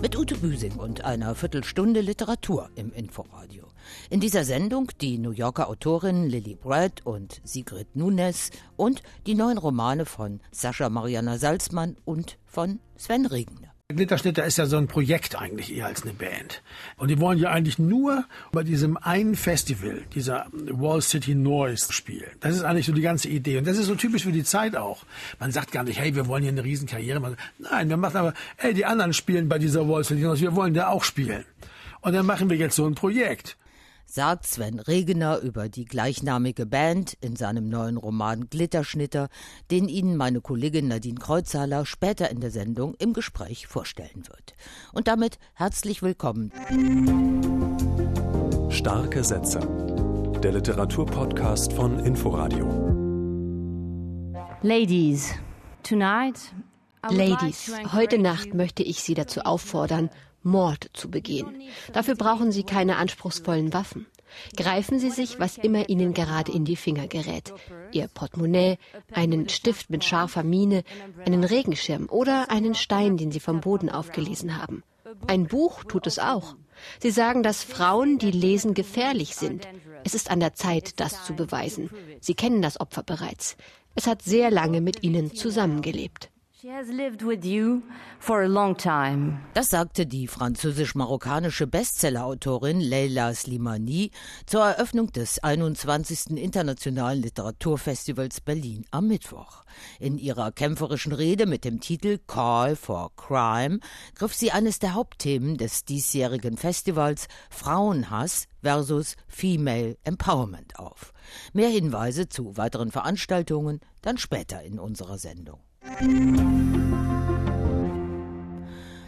Mit Ute Büsing und einer Viertelstunde Literatur im Inforadio. In dieser Sendung die New Yorker Autorinnen Lily Brett und Sigrid Nunes und die neuen Romane von Sascha Mariana Salzmann und von Sven Regner. Glitterschnitter ist ja so ein Projekt eigentlich eher als eine Band. Und die wollen ja eigentlich nur bei diesem einen Festival, dieser Wall City Noise spielen. Das ist eigentlich so die ganze Idee. Und das ist so typisch für die Zeit auch. Man sagt gar nicht, hey, wir wollen hier eine Riesenkarriere machen. Nein, wir machen aber, hey, die anderen spielen bei dieser Wall City Noise, wir wollen da auch spielen. Und dann machen wir jetzt so ein Projekt sagt Sven Regener über die gleichnamige Band in seinem neuen Roman Glitterschnitter, den Ihnen meine Kollegin Nadine Kreuzhaler später in der Sendung im Gespräch vorstellen wird. Und damit herzlich willkommen. Starke Sätze. Der Literaturpodcast von Inforadio. Ladies, tonight Ladies, heute Nacht möchte ich Sie dazu auffordern, Mord zu begehen. Dafür brauchen Sie keine anspruchsvollen Waffen. Greifen Sie sich, was immer Ihnen gerade in die Finger gerät. Ihr Portemonnaie, einen Stift mit scharfer Miene, einen Regenschirm oder einen Stein, den Sie vom Boden aufgelesen haben. Ein Buch tut es auch. Sie sagen, dass Frauen, die lesen, gefährlich sind. Es ist an der Zeit, das zu beweisen. Sie kennen das Opfer bereits. Es hat sehr lange mit ihnen zusammengelebt. Das sagte die französisch-marokkanische Bestsellerautorin Leila Slimani zur Eröffnung des 21. Internationalen Literaturfestivals Berlin am Mittwoch. In ihrer kämpferischen Rede mit dem Titel Call for Crime griff sie eines der Hauptthemen des diesjährigen Festivals Frauenhass versus Female Empowerment auf. Mehr Hinweise zu weiteren Veranstaltungen dann später in unserer Sendung.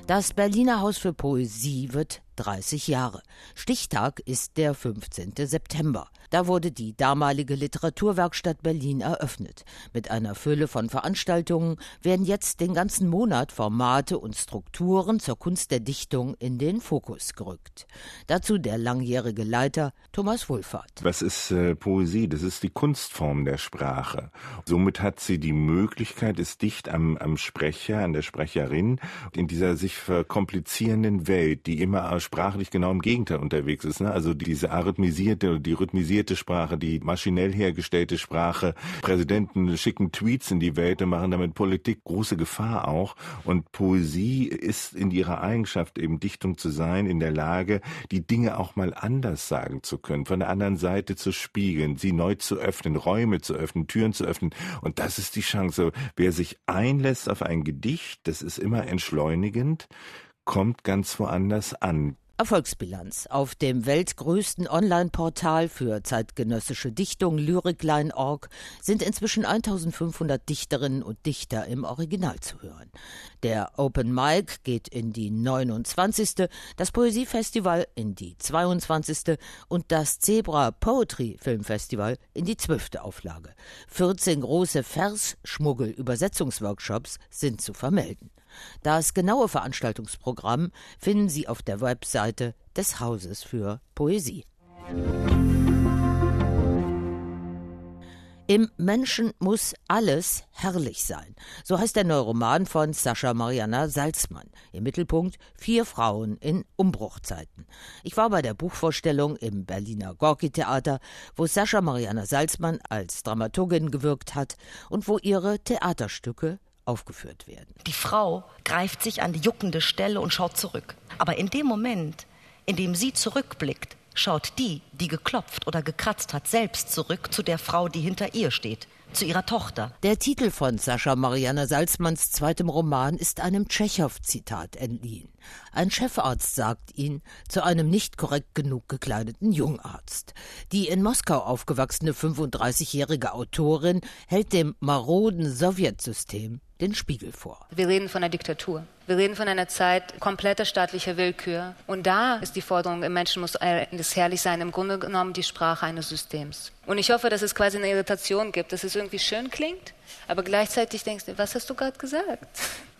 Das Berliner Haus für Poesie wird 30 Jahre. Stichtag ist der 15. September. Da wurde die damalige Literaturwerkstatt Berlin eröffnet. Mit einer Fülle von Veranstaltungen werden jetzt den ganzen Monat Formate und Strukturen zur Kunst der Dichtung in den Fokus gerückt. Dazu der langjährige Leiter Thomas Wohlfahrt. Was ist äh, Poesie? Das ist die Kunstform der Sprache. Somit hat sie die Möglichkeit, ist dicht am, am Sprecher, an der Sprecherin, in dieser sich verkomplizierenden Welt, die immer sprachlich genau im Gegenteil unterwegs ist. Ne? Also diese arrhythmisierte die rhythmisierte Sprache, die maschinell hergestellte Sprache. Präsidenten schicken Tweets in die Welt und machen damit Politik große Gefahr auch. Und Poesie ist in ihrer Eigenschaft eben Dichtung zu sein, in der Lage, die Dinge auch mal anders sagen zu können, von der anderen Seite zu spiegeln, sie neu zu öffnen, Räume zu öffnen, Türen zu öffnen. Und das ist die Chance. Wer sich einlässt auf ein Gedicht, das ist immer entschleunigend kommt ganz woanders an. Erfolgsbilanz. Auf dem weltgrößten Online-Portal für zeitgenössische Dichtung Lyricline.org sind inzwischen 1500 Dichterinnen und Dichter im Original zu hören. Der Open Mic geht in die 29., das Poesiefestival in die 22. und das Zebra Poetry Filmfestival in die 12. Auflage. 14 große Vers-Schmuggel-Übersetzungsworkshops sind zu vermelden. Das genaue Veranstaltungsprogramm finden Sie auf der Webseite des Hauses für Poesie. Im Menschen muss alles herrlich sein. So heißt der neue Roman von Sascha Mariana Salzmann. Im Mittelpunkt vier Frauen in Umbruchzeiten. Ich war bei der Buchvorstellung im Berliner Gorki Theater, wo Sascha Mariana Salzmann als Dramaturgin gewirkt hat und wo ihre Theaterstücke aufgeführt werden. Die Frau greift sich an die juckende Stelle und schaut zurück. Aber in dem Moment, in dem sie zurückblickt, schaut die, die geklopft oder gekratzt hat, selbst zurück zu der Frau, die hinter ihr steht zu ihrer Tochter. Der Titel von Sascha Mariana Salzmanns zweitem Roman ist einem Tschechow-Zitat entliehen. Ein Chefarzt sagt ihn zu einem nicht korrekt genug gekleideten Jungarzt. Die in Moskau aufgewachsene 35-jährige Autorin hält dem maroden Sowjetsystem den Spiegel vor. Wir reden von einer Diktatur. Wir reden von einer Zeit kompletter staatlicher Willkür. Und da ist die Forderung, im Menschen muss das Herrlichsein im Grunde genommen die Sprache eines Systems. Und ich hoffe, dass es quasi eine Irritation gibt, dass es irgendwie schön klingt, Aber gleichzeitig denkst du, was hast du gerade gesagt?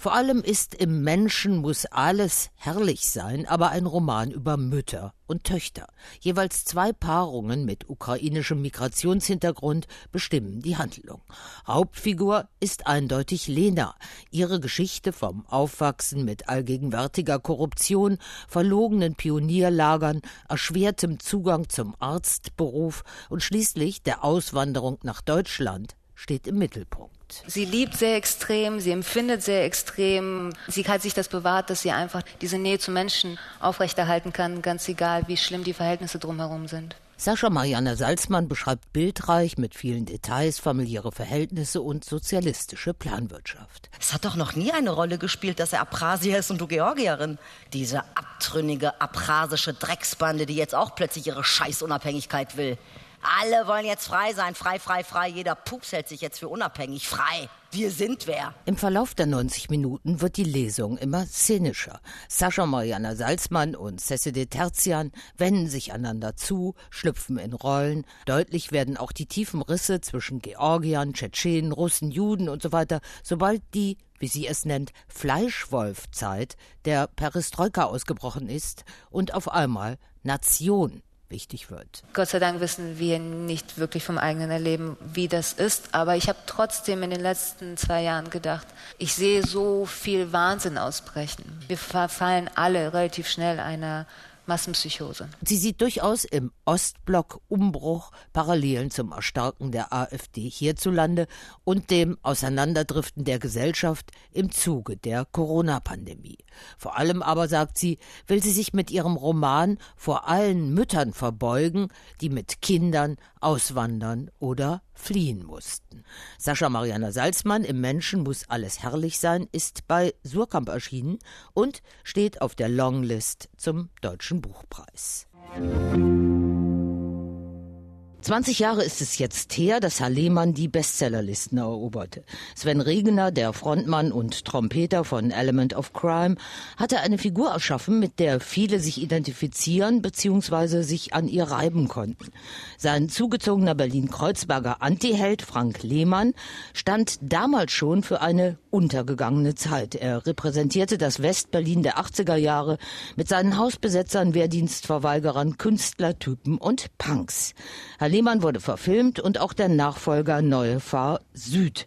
Vor allem ist im Menschen muss alles herrlich sein, aber ein Roman über Mütter und Töchter. Jeweils zwei Paarungen mit ukrainischem Migrationshintergrund bestimmen die Handlung. Hauptfigur ist eindeutig Lena. Ihre Geschichte vom Aufwachsen mit allgegenwärtiger Korruption, verlogenen Pionierlagern, erschwertem Zugang zum Arztberuf und schließlich der Auswanderung nach Deutschland steht im Mittelpunkt. Sie liebt sehr extrem, sie empfindet sehr extrem. Sie hat sich das bewahrt, dass sie einfach diese Nähe zu Menschen aufrechterhalten kann, ganz egal, wie schlimm die Verhältnisse drumherum sind. Sascha Marianne Salzmann beschreibt bildreich mit vielen Details familiäre Verhältnisse und sozialistische Planwirtschaft. Es hat doch noch nie eine Rolle gespielt, dass er Abrasier ist und du Georgierin. Diese abtrünnige abrasische Drecksbande, die jetzt auch plötzlich ihre Scheißunabhängigkeit will. Alle wollen jetzt frei sein. Frei, frei, frei. Jeder Pups hält sich jetzt für unabhängig. Frei. Wir sind wer. Im Verlauf der 90 Minuten wird die Lesung immer szenischer. Sascha Mariana Salzmann und Cecile Terzian wenden sich einander zu, schlüpfen in Rollen. Deutlich werden auch die tiefen Risse zwischen Georgiern, Tschetschenen, Russen, Juden und so weiter, sobald die wie sie es nennt, Fleischwolf-Zeit der Perestroika ausgebrochen ist und auf einmal Nation wichtig wird. Gott sei Dank wissen wir nicht wirklich vom eigenen Erleben, wie das ist. Aber ich habe trotzdem in den letzten zwei Jahren gedacht, ich sehe so viel Wahnsinn ausbrechen. Wir verfallen alle relativ schnell einer Massenpsychose. Sie sieht durchaus im Ostblock Umbruch Parallelen zum Erstarken der AfD hierzulande und dem Auseinanderdriften der Gesellschaft im Zuge der Corona-Pandemie. Vor allem aber, sagt sie, will sie sich mit ihrem Roman vor allen Müttern verbeugen, die mit Kindern auswandern oder fliehen mussten. Sascha Mariana Salzmann im Menschen muss alles herrlich sein ist bei Surkamp erschienen und steht auf der Longlist zum Deutschen Buchpreis. 20 Jahre ist es jetzt her, dass Herr Lehmann die Bestsellerlisten eroberte. Sven Regener, der Frontmann und Trompeter von Element of Crime, hatte eine Figur erschaffen, mit der viele sich identifizieren bzw. sich an ihr reiben konnten. Sein zugezogener Berlin-Kreuzberger Antiheld Frank Lehmann stand damals schon für eine untergegangene Zeit. Er repräsentierte das Westberlin der 80er Jahre mit seinen Hausbesetzern, Wehrdienstverweigerern, Künstlertypen und Punks. Herr Lehmann wurde verfilmt und auch der Nachfolger Neue Fahr Süd.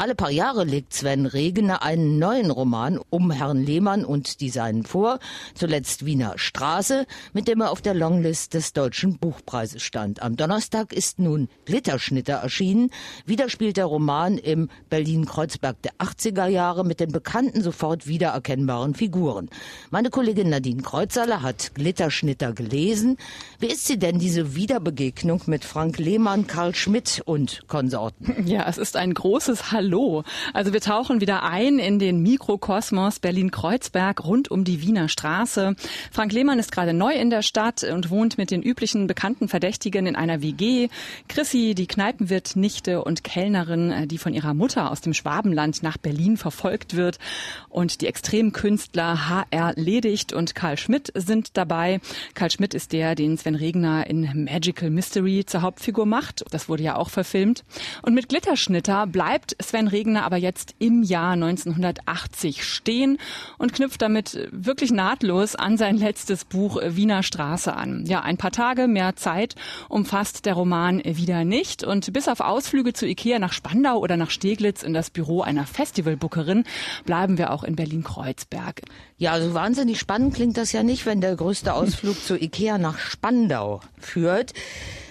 Alle paar Jahre legt Sven Regener einen neuen Roman um Herrn Lehmann und die seinen vor, zuletzt Wiener Straße, mit dem er auf der Longlist des Deutschen Buchpreises stand. Am Donnerstag ist nun Glitterschnitter erschienen. Wieder spielt der Roman im Berlin-Kreuzberg der 80er Jahre mit den bekannten, sofort wiedererkennbaren Figuren. Meine Kollegin Nadine Kreuzerle hat Glitterschnitter gelesen. Wie ist sie denn, diese Wiederbegegnung mit Frank Lehmann, Karl Schmidt und Konsorten? Ja, es ist ein großes Hallo Hallo. Also wir tauchen wieder ein in den Mikrokosmos Berlin-Kreuzberg rund um die Wiener Straße. Frank Lehmann ist gerade neu in der Stadt und wohnt mit den üblichen bekannten Verdächtigen in einer WG. Chrissy, die Kneipenwirt, Nichte und Kellnerin, äh, die von ihrer Mutter aus dem Schwabenland nach Berlin verfolgt wird. Und die Extremkünstler HR Ledigt und Karl Schmidt sind dabei. Karl Schmidt ist der, den Sven Regner in Magical Mystery zur Hauptfigur macht. Das wurde ja auch verfilmt. Und mit Glitterschnitter bleibt Sven Sven Regner aber jetzt im Jahr 1980 stehen und knüpft damit wirklich nahtlos an sein letztes Buch Wiener Straße an. Ja, ein paar Tage mehr Zeit umfasst der Roman wieder nicht und bis auf Ausflüge zu Ikea nach Spandau oder nach Steglitz in das Büro einer Festivalbookerin bleiben wir auch in Berlin-Kreuzberg. Ja, also wahnsinnig spannend klingt das ja nicht, wenn der größte Ausflug zu Ikea nach Spandau führt.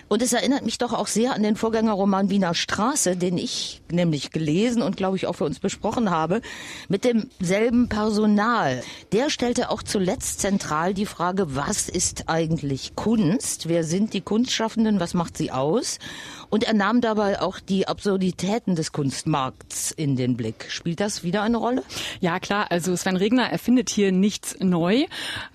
Und es erinnert mich doch auch sehr an den Vorgängerroman Wiener Straße, den ich nämlich gelesen und glaube ich auch für uns besprochen habe, mit demselben Personal. Der stellte auch zuletzt zentral die Frage, was ist eigentlich Kunst? Wer sind die Kunstschaffenden? Was macht sie aus? Und er nahm dabei auch die Absurditäten des Kunstmarkts in den Blick. Spielt das wieder eine Rolle? Ja, klar. Also Sven Regner erfindet hier nichts neu.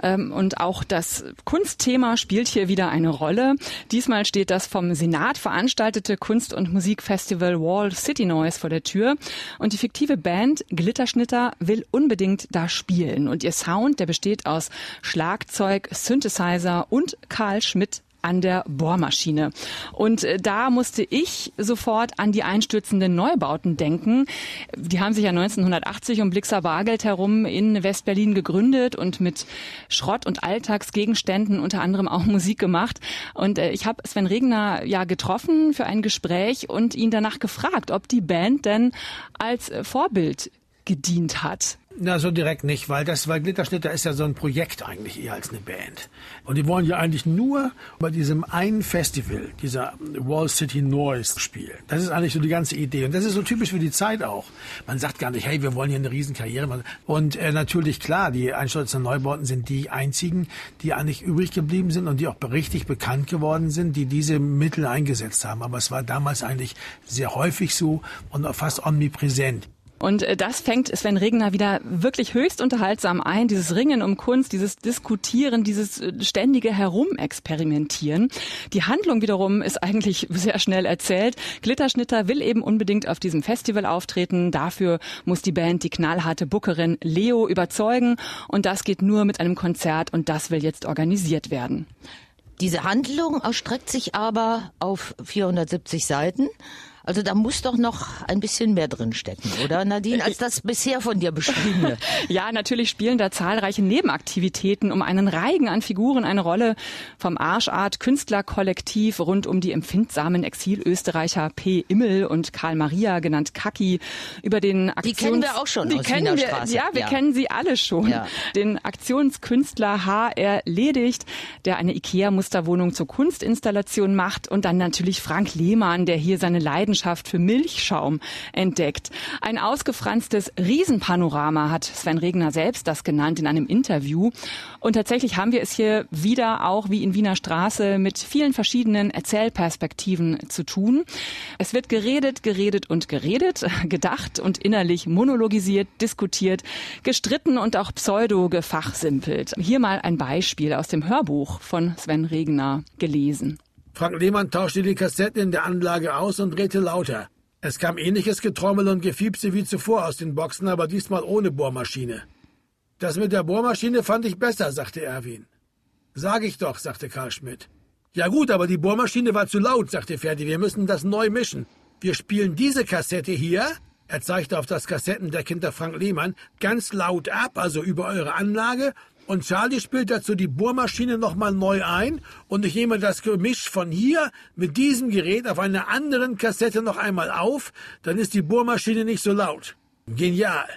Ähm, und auch das Kunstthema spielt hier wieder eine Rolle. Diesmal steht das vom Senat veranstaltete Kunst- und Musikfestival Wall City Noise vor der Tür. Und die fiktive Band Glitterschnitter will unbedingt da spielen. Und ihr Sound, der besteht aus Schlagzeug, Synthesizer und Karl Schmidt an der Bohrmaschine. Und äh, da musste ich sofort an die einstürzenden Neubauten denken. Die haben sich ja 1980 um Blixer Bargeld herum in Westberlin gegründet und mit Schrott und Alltagsgegenständen unter anderem auch Musik gemacht. Und äh, ich habe Sven Regner ja getroffen für ein Gespräch und ihn danach gefragt, ob die Band denn als Vorbild gedient hat. Na, so direkt nicht, weil das, weil Glitterschnitter ist ja so ein Projekt eigentlich eher als eine Band. Und die wollen ja eigentlich nur bei diesem einen Festival, dieser Wall City Noise spielen. Das ist eigentlich so die ganze Idee. Und das ist so typisch für die Zeit auch. Man sagt gar nicht, hey, wir wollen hier eine Riesenkarriere machen. Und äh, natürlich, klar, die einstürzenden Neubauten sind die einzigen, die eigentlich übrig geblieben sind und die auch richtig bekannt geworden sind, die diese Mittel eingesetzt haben. Aber es war damals eigentlich sehr häufig so und fast omnipräsent. Und äh, das fängt Sven Regner wieder wirklich höchst unterhaltsam ein, dieses Ringen um Kunst, dieses Diskutieren, dieses äh, ständige Herumexperimentieren. Die Handlung wiederum ist eigentlich sehr schnell erzählt. Glitterschnitter will eben unbedingt auf diesem Festival auftreten. Dafür muss die Band die knallharte Bookerin Leo überzeugen. Und das geht nur mit einem Konzert und das will jetzt organisiert werden. Diese Handlung erstreckt sich aber auf 470 Seiten. Also da muss doch noch ein bisschen mehr drin stecken, oder Nadine, als das bisher von dir beschriebene. ja, natürlich spielen da zahlreiche Nebenaktivitäten um einen Reigen an Figuren eine Rolle. Vom Arschart Künstlerkollektiv rund um die empfindsamen Exilösterreicher P. Immel und Karl Maria, genannt Kaki, über den Aktions... Die kennen wir auch schon die aus kennen wir, Ja, wir ja. kennen sie alle schon. Ja. Den Aktionskünstler H.R. Ledigt, der eine Ikea-Musterwohnung zur Kunstinstallation macht und dann natürlich Frank Lehmann, der hier seine Leidenschaft Leidenschaft für Milchschaum entdeckt. Ein ausgefranstes Riesenpanorama hat Sven Regner selbst das genannt in einem Interview. Und tatsächlich haben wir es hier wieder auch wie in Wiener Straße mit vielen verschiedenen Erzählperspektiven zu tun. Es wird geredet, geredet und geredet, gedacht und innerlich monologisiert, diskutiert, gestritten und auch pseudo gefachsimpelt. Hier mal ein Beispiel aus dem Hörbuch von Sven Regner gelesen. Frank Lehmann tauschte die Kassetten in der Anlage aus und drehte lauter. Es kam ähnliches Getrommel und Gefiepse wie zuvor aus den Boxen, aber diesmal ohne Bohrmaschine. Das mit der Bohrmaschine fand ich besser, sagte Erwin. Sag ich doch, sagte Karl Schmidt. Ja gut, aber die Bohrmaschine war zu laut, sagte Ferdi. Wir müssen das neu mischen. Wir spielen diese Kassette hier, er zeigte auf das Kassettendeck hinter Frank Lehmann, ganz laut ab, also über eure Anlage, und Charlie spielt dazu die Bohrmaschine nochmal neu ein und ich nehme das Gemisch von hier mit diesem Gerät auf einer anderen Kassette noch einmal auf, dann ist die Bohrmaschine nicht so laut. Genial.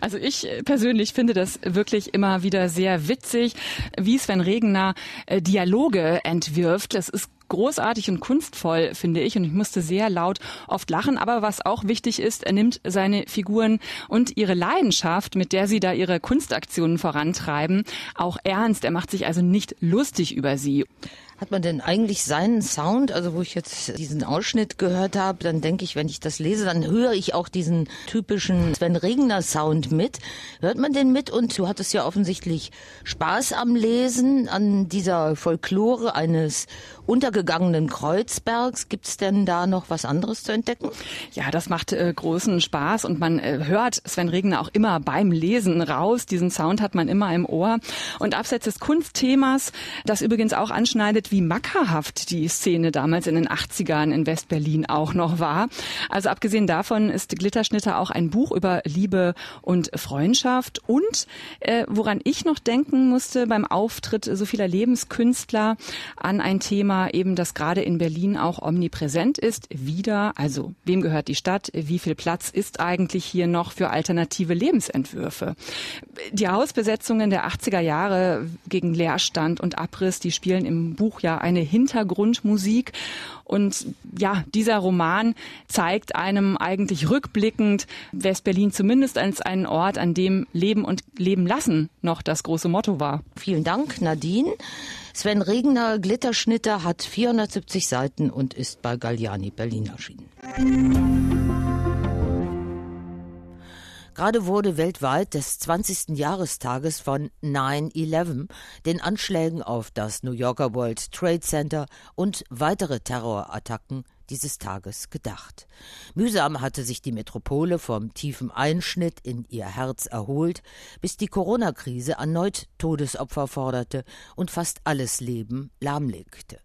Also ich persönlich finde das wirklich immer wieder sehr witzig, wie Sven Regner äh, Dialoge entwirft. Das ist großartig und kunstvoll, finde ich. Und ich musste sehr laut oft lachen. Aber was auch wichtig ist, er nimmt seine Figuren und ihre Leidenschaft, mit der sie da ihre Kunstaktionen vorantreiben, auch ernst. Er macht sich also nicht lustig über sie. Hat man denn eigentlich seinen Sound, also wo ich jetzt diesen Ausschnitt gehört habe, dann denke ich, wenn ich das lese, dann höre ich auch diesen typischen Sven Regner Sound mit. Hört man den mit? Und du hattest ja offensichtlich Spaß am Lesen, an dieser Folklore eines untergegangenen Kreuzbergs. Gibt es denn da noch was anderes zu entdecken? Ja, das macht äh, großen Spaß und man äh, hört Sven Regner auch immer beim Lesen raus. Diesen Sound hat man immer im Ohr. Und abseits des Kunstthemas, das übrigens auch anschneidet, wie mackerhaft die Szene damals in den 80ern in Westberlin auch noch war. Also abgesehen davon ist Glitterschnitter auch ein Buch über Liebe und Freundschaft und äh, woran ich noch denken musste beim Auftritt so vieler Lebenskünstler an ein Thema eben, das gerade in Berlin auch omnipräsent ist. Wieder, also wem gehört die Stadt? Wie viel Platz ist eigentlich hier noch für alternative Lebensentwürfe? Die Hausbesetzungen der 80er Jahre gegen Leerstand und Abriss, die spielen im Buch ja eine Hintergrundmusik. Und ja, dieser Roman zeigt einem eigentlich rückblickend West-Berlin zumindest als einen Ort, an dem Leben und Leben lassen noch das große Motto war. Vielen Dank, Nadine. Sven Regner, Glitterschnitter, hat 470 Seiten und ist bei Galliani Berlin erschienen. Gerade wurde weltweit des 20. Jahrestages von 9-11, den Anschlägen auf das New Yorker World Trade Center und weitere Terrorattacken dieses Tages gedacht. Mühsam hatte sich die Metropole vom tiefen Einschnitt in ihr Herz erholt, bis die Corona-Krise erneut Todesopfer forderte und fast alles Leben lahmlegte.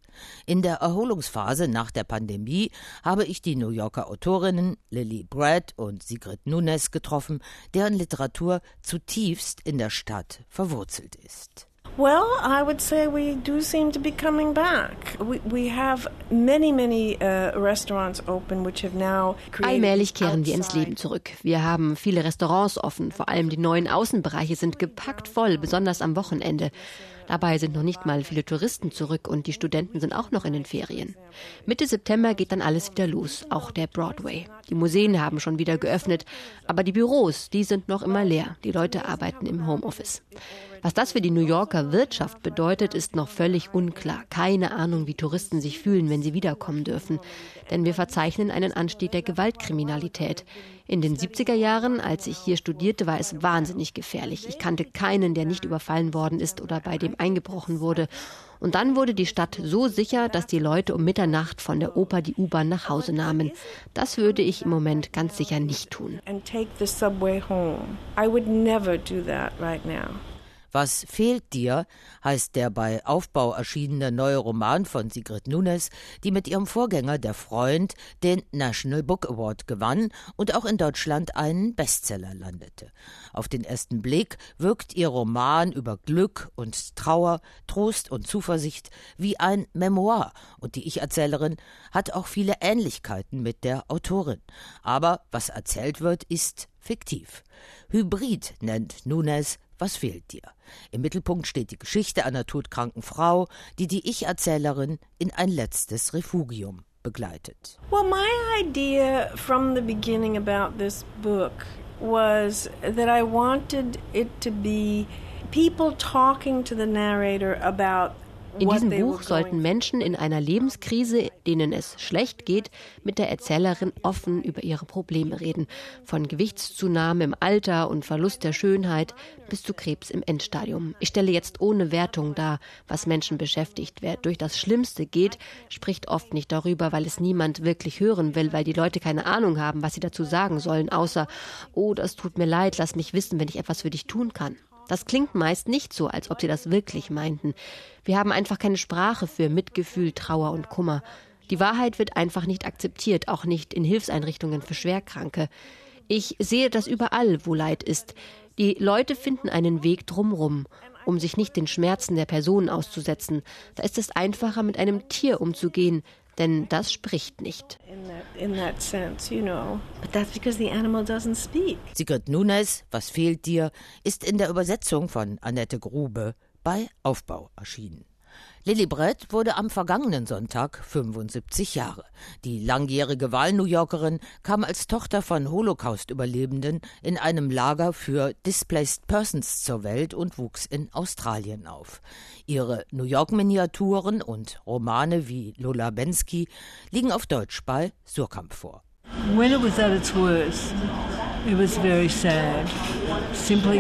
In der Erholungsphase nach der Pandemie habe ich die New Yorker Autorinnen Lily Brad und Sigrid Nunes getroffen, deren Literatur zutiefst in der Stadt verwurzelt ist. Well, I would say we do seem to be coming back. We, we have many, many uh, restaurants open, which have now Allmählich kehren wir ins Leben zurück. Wir haben viele Restaurants offen. Vor allem die neuen Außenbereiche sind gepackt voll, besonders am Wochenende. Dabei sind noch nicht mal viele Touristen zurück und die Studenten sind auch noch in den Ferien. Mitte September geht dann alles wieder los, auch der Broadway. Die Museen haben schon wieder geöffnet, aber die Büros, die sind noch immer leer. Die Leute arbeiten im Homeoffice. Was das für die New Yorker Wirtschaft bedeutet, ist noch völlig unklar. Keine Ahnung, wie Touristen sich fühlen, wenn sie wiederkommen dürfen. Denn wir verzeichnen einen Anstieg der Gewaltkriminalität. In den 70er Jahren, als ich hier studierte, war es wahnsinnig gefährlich. Ich kannte keinen, der nicht überfallen worden ist oder bei dem eingebrochen wurde. Und dann wurde die Stadt so sicher, dass die Leute um Mitternacht von der Oper die U-Bahn nach Hause nahmen. Das würde ich im Moment ganz sicher nicht tun. And take the subway home. I would never do that right now. Was fehlt dir, heißt der bei Aufbau erschienene neue Roman von Sigrid Nunes, die mit ihrem Vorgänger Der Freund den National Book Award gewann und auch in Deutschland einen Bestseller landete. Auf den ersten Blick wirkt ihr Roman über Glück und Trauer, Trost und Zuversicht wie ein Memoir und die Ich-Erzählerin hat auch viele Ähnlichkeiten mit der Autorin. Aber was erzählt wird, ist fiktiv. Hybrid nennt Nunes was fehlt dir? Im Mittelpunkt steht die Geschichte einer todkranken Frau, die die Ich-Erzählerin in ein letztes Refugium begleitet. Well, my idea from the beginning about this book was that I wanted it to be people talking to the narrator about in diesem Buch sollten Menschen in einer Lebenskrise, denen es schlecht geht, mit der Erzählerin offen über ihre Probleme reden. Von Gewichtszunahme im Alter und Verlust der Schönheit bis zu Krebs im Endstadium. Ich stelle jetzt ohne Wertung dar, was Menschen beschäftigt. Wer durch das Schlimmste geht, spricht oft nicht darüber, weil es niemand wirklich hören will, weil die Leute keine Ahnung haben, was sie dazu sagen sollen, außer, oh, das tut mir leid, lass mich wissen, wenn ich etwas für dich tun kann. Das klingt meist nicht so, als ob sie das wirklich meinten. Wir haben einfach keine Sprache für Mitgefühl, Trauer und Kummer. Die Wahrheit wird einfach nicht akzeptiert, auch nicht in Hilfseinrichtungen für Schwerkranke. Ich sehe das überall, wo Leid ist. Die Leute finden einen Weg drumrum, um sich nicht den Schmerzen der Person auszusetzen. Da ist es einfacher, mit einem Tier umzugehen, denn das spricht nicht. Sigrid Nunes, Was fehlt dir, ist in der Übersetzung von Annette Grube bei Aufbau erschienen. Lilly Brett wurde am vergangenen Sonntag 75 Jahre. Die langjährige Wahl-New Yorkerin kam als Tochter von Holocaust-Überlebenden in einem Lager für Displaced Persons zur Welt und wuchs in Australien auf. Ihre New York-Miniaturen und Romane wie Lola Bensky liegen auf Deutsch bei Surkamp vor. When it was at its worst, it was very sad. Simply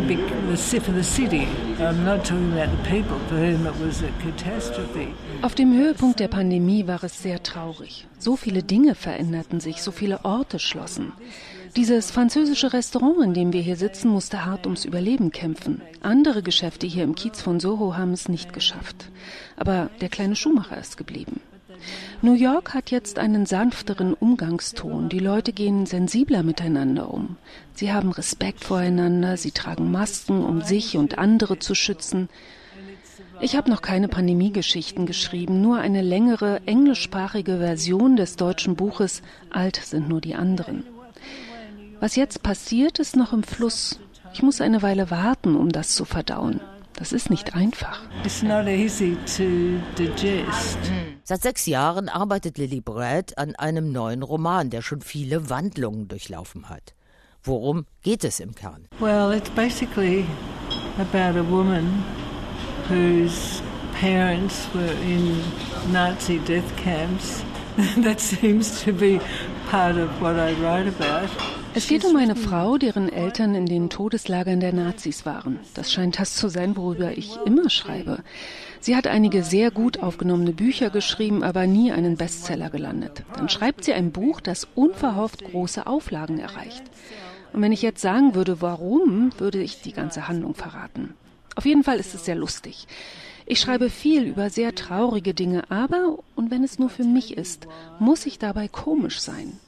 for the city. I'm not talking about the people for whom it was a catastrophe. Auf dem Höhepunkt der Pandemie war es sehr traurig. So viele Dinge veränderten sich, so viele Orte schlossen. Dieses französische Restaurant, in dem wir hier sitzen, musste hart ums Überleben kämpfen. Andere Geschäfte hier im Kiez von Soho haben es nicht geschafft. Aber der kleine Schuhmacher ist geblieben. New York hat jetzt einen sanfteren Umgangston. Die Leute gehen sensibler miteinander um. Sie haben Respekt voreinander, sie tragen Masken, um sich und andere zu schützen. Ich habe noch keine Pandemiegeschichten geschrieben, nur eine längere englischsprachige Version des deutschen Buches Alt sind nur die anderen. Was jetzt passiert, ist noch im Fluss. Ich muss eine Weile warten, um das zu verdauen. Das ist nicht einfach. Seit sechs Jahren arbeitet Lily Brad an einem neuen Roman, der schon viele Wandlungen durchlaufen hat. Worum geht es im Kern? Well, it's basically about a woman whose parents were in Nazi death camps. That seems to be Es geht um eine Frau, deren Eltern in den Todeslagern der Nazis waren. Das scheint das zu sein, worüber ich immer schreibe. Sie hat einige sehr gut aufgenommene Bücher geschrieben, aber nie einen Bestseller gelandet. Dann schreibt sie ein Buch, das unverhofft große Auflagen erreicht. Und wenn ich jetzt sagen würde, warum, würde ich die ganze Handlung verraten. Auf jeden Fall ist es sehr lustig. Ich schreibe viel über sehr traurige Dinge, aber, und wenn es nur für mich ist, muss ich dabei komisch sein.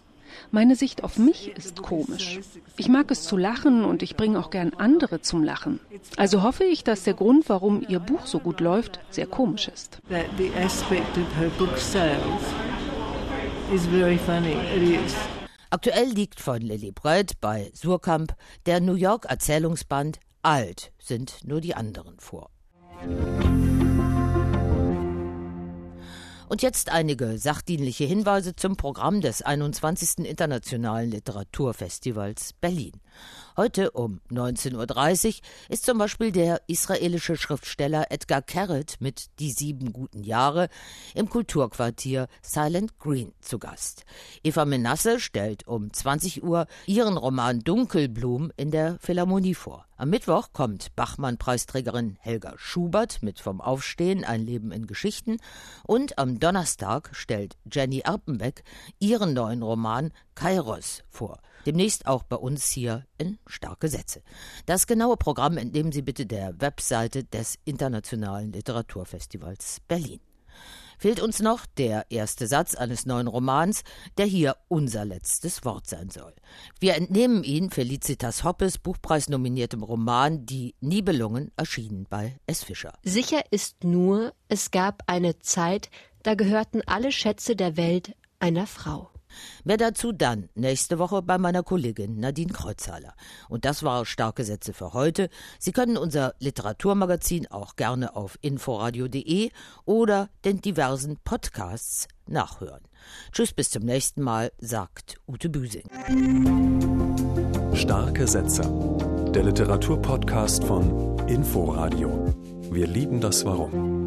Meine Sicht auf mich ist komisch. Ich mag es zu lachen und ich bringe auch gern andere zum Lachen. Also hoffe ich, dass der Grund, warum ihr Buch so gut läuft, sehr komisch ist. Aktuell liegt von Lily Breit bei Surkamp der New York Erzählungsband Alt sind nur die anderen vor. Und jetzt einige sachdienliche Hinweise zum Programm des 21. Internationalen Literaturfestivals Berlin. Heute um 19.30 Uhr ist zum Beispiel der israelische Schriftsteller Edgar Carrot mit Die sieben guten Jahre im Kulturquartier Silent Green zu Gast. Eva Menasse stellt um 20 Uhr ihren Roman Dunkelblum in der Philharmonie vor. Am Mittwoch kommt Bachmann-Preisträgerin Helga Schubert mit Vom Aufstehen ein Leben in Geschichten und am Donnerstag stellt Jenny Erpenbeck ihren neuen Roman Kairos vor. Demnächst auch bei uns hier in Starke Sätze. Das genaue Programm entnehmen Sie bitte der Webseite des Internationalen Literaturfestivals Berlin. Fehlt uns noch der erste Satz eines neuen Romans, der hier unser letztes Wort sein soll. Wir entnehmen ihn Felicitas Hoppes buchpreisnominiertem Roman Die Nibelungen erschienen bei S. Fischer. Sicher ist nur, es gab eine Zeit, da gehörten alle Schätze der Welt einer Frau. Mehr dazu dann nächste Woche bei meiner Kollegin Nadine Kreuzhaler. Und das war Starke Sätze für heute. Sie können unser Literaturmagazin auch gerne auf inforadio.de oder den diversen Podcasts nachhören. Tschüss, bis zum nächsten Mal, sagt Ute Büsing. Starke Sätze. Der Literaturpodcast von Inforadio. Wir lieben das Warum.